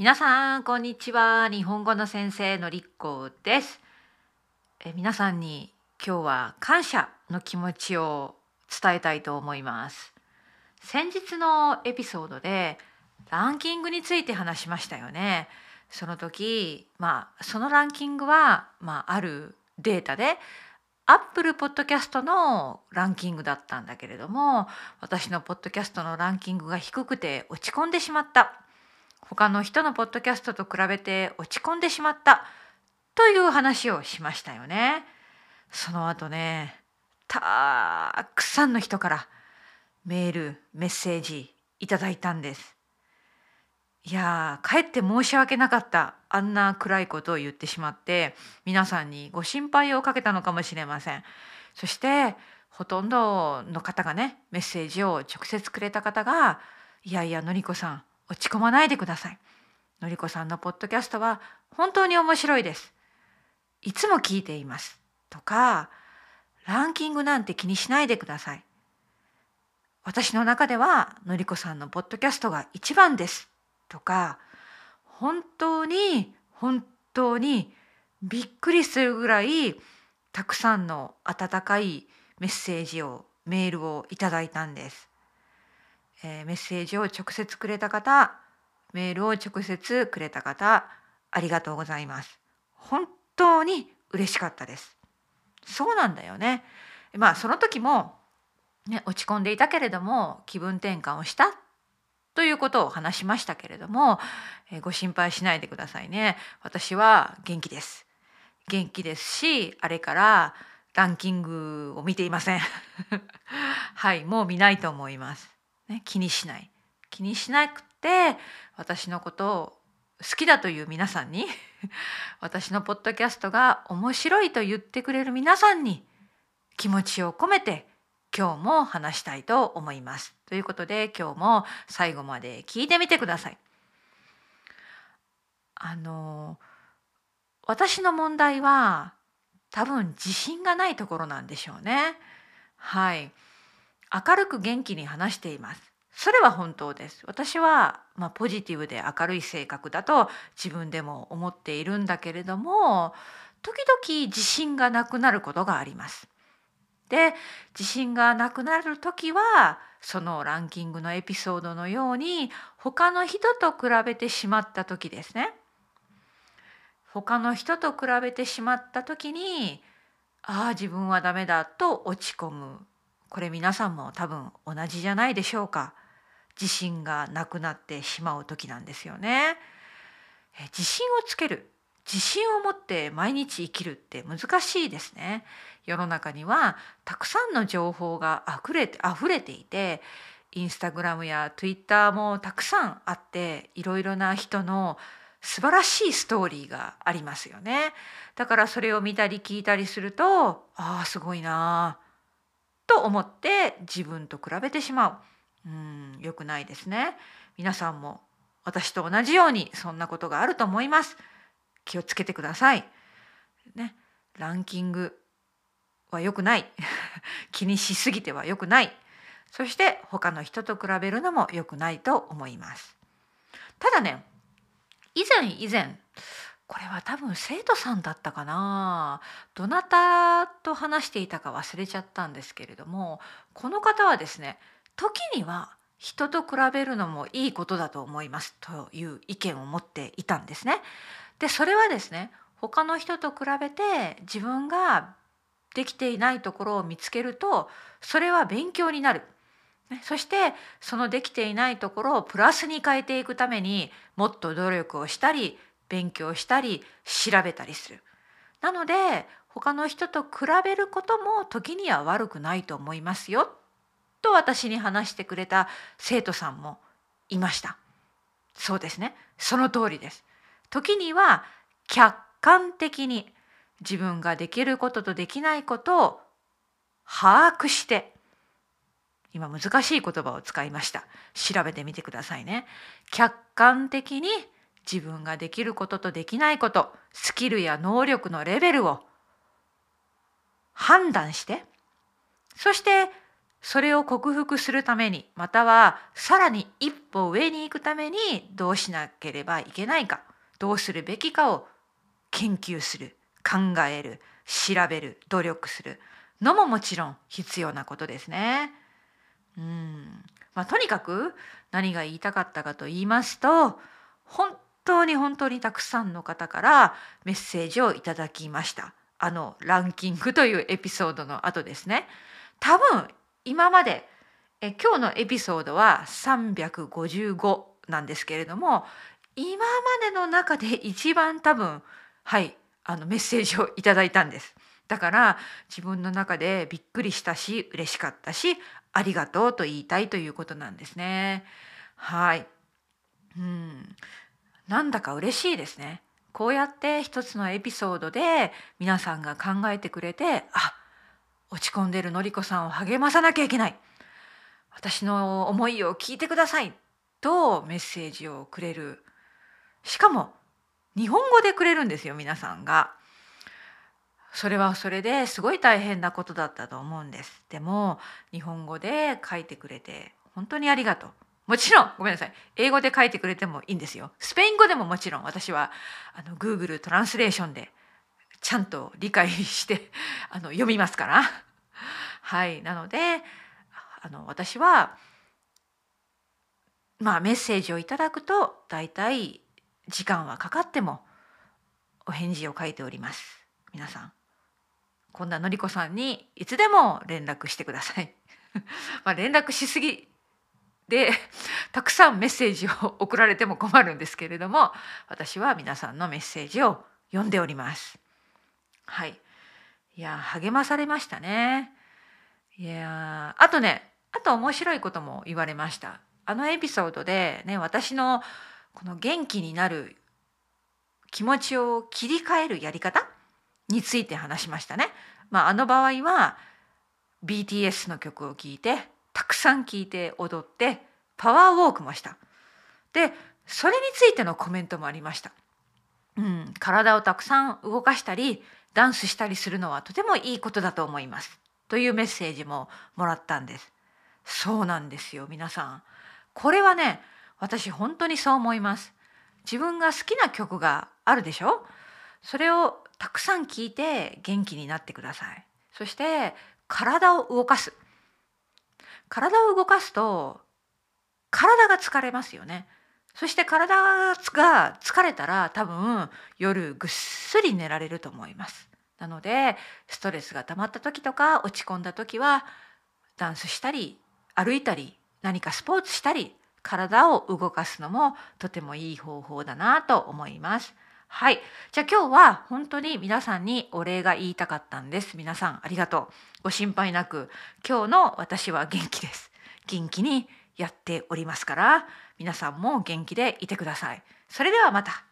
皆さんこんにちは。日本語の先生のりっこです。え皆さんに今日は感謝の気持ちを伝えたいと思います。先日のエピソードでランキングについて話しましたよね。その時まあそのランキングはまああるデータでアップルポッドキャストのランキングだったんだけれども私のポッドキャストのランキングが低くて落ち込んでしまった。他の人のポッドキャストと比べて落ち込んでしまったという話をしましたよね。その後ねたくさんの人からメールメッセージいただいたんです。いやかえって申し訳なかったあんな暗いことを言ってしまって皆さんにご心配をかけたのかもしれません。そしてほとんどの方がねメッセージを直接くれた方が「いやいやのりこさん落ち込まないでください。のりこさんのポッドキャストは本当に面白いです。いつも聞いています。とか、ランキングなんて気にしないでください。私の中ではのりこさんのポッドキャストが一番です。とか、本当に本当にびっくりするぐらいたくさんの温かいメッセージをメールをいただいたんです。えー、メッセージを直接くれた方メールを直接くれた方ありがとうございます。本当に嬉しかったです。そうなんだよね。まあその時も、ね、落ち込んでいたけれども気分転換をしたということを話しましたけれども、えー、ご心配しないでくださいね。私は元気です。元気ですしあれからランキングを見ていません。はいもう見ないと思います。ね、気にしない気にしなくて私のことを好きだという皆さんに 私のポッドキャストが面白いと言ってくれる皆さんに気持ちを込めて今日も話したいと思います。ということで今日も最後まで聞いてみてください。あの私の問題は多分自信がないところなんでしょうね。はい。明るく元気に話しています。それは本当です。私は、まあ、ポジティブで明るい性格だと自分でも思っているんだけれども時々自信がなくなることがあります。で自信がなくなる時はそのランキングのエピソードのように他の人と比べてしまった時ですね。他の人と比べてしまった時にああ自分はダメだと落ち込むこれ皆さんも多分同じじゃないでしょうか。自信がなくなってしまう時なんですよね。自信をつける。自信を持って毎日生きるって難しいですね。世の中にはたくさんの情報があふれて溢れていてインスタグラムやツイッターもたくさんあっていろいろな人の素晴らしいストーリーがありますよね。だからそれを見たり聞いたりするとああすごいなあと思って自分と比べてしまう。うん良くないですね。皆さんも私と同じようにそんなことがあると思います。気をつけてください。ね、ランキングは良くない。気にしすぎては良くない。そして他の人と比べるのも良くないと思います。ただね、以前以前これは多分生徒さんだったかなどなたと話していたか忘れちゃったんですけれどもこの方はですね時には人と比べるのもいいことだと思いますという意見を持っていたんですね。でそれはですね他の人と比べて自分ができていないところを見つけるとそれは勉強になる。そしてそのできていないところをプラスに変えていくためにもっと努力をしたり勉強したり調べたりする。なので他の人と比べることも時には悪くないと思いますよと私に話してくれた生徒さんもいました。そうですねその通りです。時には客観的に自分ができることとできないことを把握して今難しい言葉を使いました調べてみてくださいね客観的に自分ができることとできないことスキルや能力のレベルを判断してそしてそれを克服するためにまたはさらに一歩上に行くためにどうしなければいけないかどうするべきかを研究する考える調べる努力するのももちろん必要なことですね。うんまあ、とにかく何が言いたかったかと言いますと本当に本当にたくさんの方からメッセージをいただきましたあのランキングというエピソードの後ですね多分今までえ今日のエピソードは355なんですけれども今までの中で一番多分はいあのメッセージをいただいたんです。だから自分の中でびっくりしたし嬉しかったしありがとうと言いたいということなんですね。はい。うん。なんだか嬉しいですね。こうやって一つのエピソードで皆さんが考えてくれて、あ、落ち込んでるのりこさんを励まさなきゃいけない。私の思いを聞いてくださいとメッセージをくれる。しかも日本語でくれるんですよ皆さんが。それはそれですごい大変なことだったと思うんです。でも日本語で書いてくれて本当にありがとう。もちろんごめんなさい。英語で書いてくれてもいいんですよ。スペイン語でももちろん私はあの Google トランスレーションでちゃんと理解して あの読みますから。はい。なのであの私はまあメッセージをいただくと大体時間はかかってもお返事を書いております。皆さん。こんなのりこさんにいつでも連絡してください。ま連絡しすぎでたくさんメッセージを送られても困るんですけれども私は皆さんのメッセージを読んでおります。はい。いや励まされましたね。いやあとねあと面白いことも言われました。あのエピソードでね私のこの元気になる気持ちを切り替えるやり方について話しましたね。まあ、あの場合は BTS の曲を聴いてたくさん聴いて踊ってパワーウォークもした。でそれについてのコメントもありました。うん、体をたくさん動かしたりダンスしたりするのはとてもいいことだと思いますというメッセージももらったんです。そうなんですよ皆さん。これはね私本当にそう思います。自分が好きな曲があるでしょ？それをたくさん聴いて元気になってください。そして体を動かす。体を動かすと体が疲れますよね。そして体が疲れたら多分夜ぐっすり寝られると思います。なのでストレスが溜まった時とか落ち込んだ時はダンスしたり歩いたり何かスポーツしたり体を動かすのもとてもいい方法だなと思います。はい。じゃあ今日は本当に皆さんにお礼が言いたかったんです。皆さんありがとう。ご心配なく、今日の私は元気です。元気にやっておりますから、皆さんも元気でいてください。それではまた。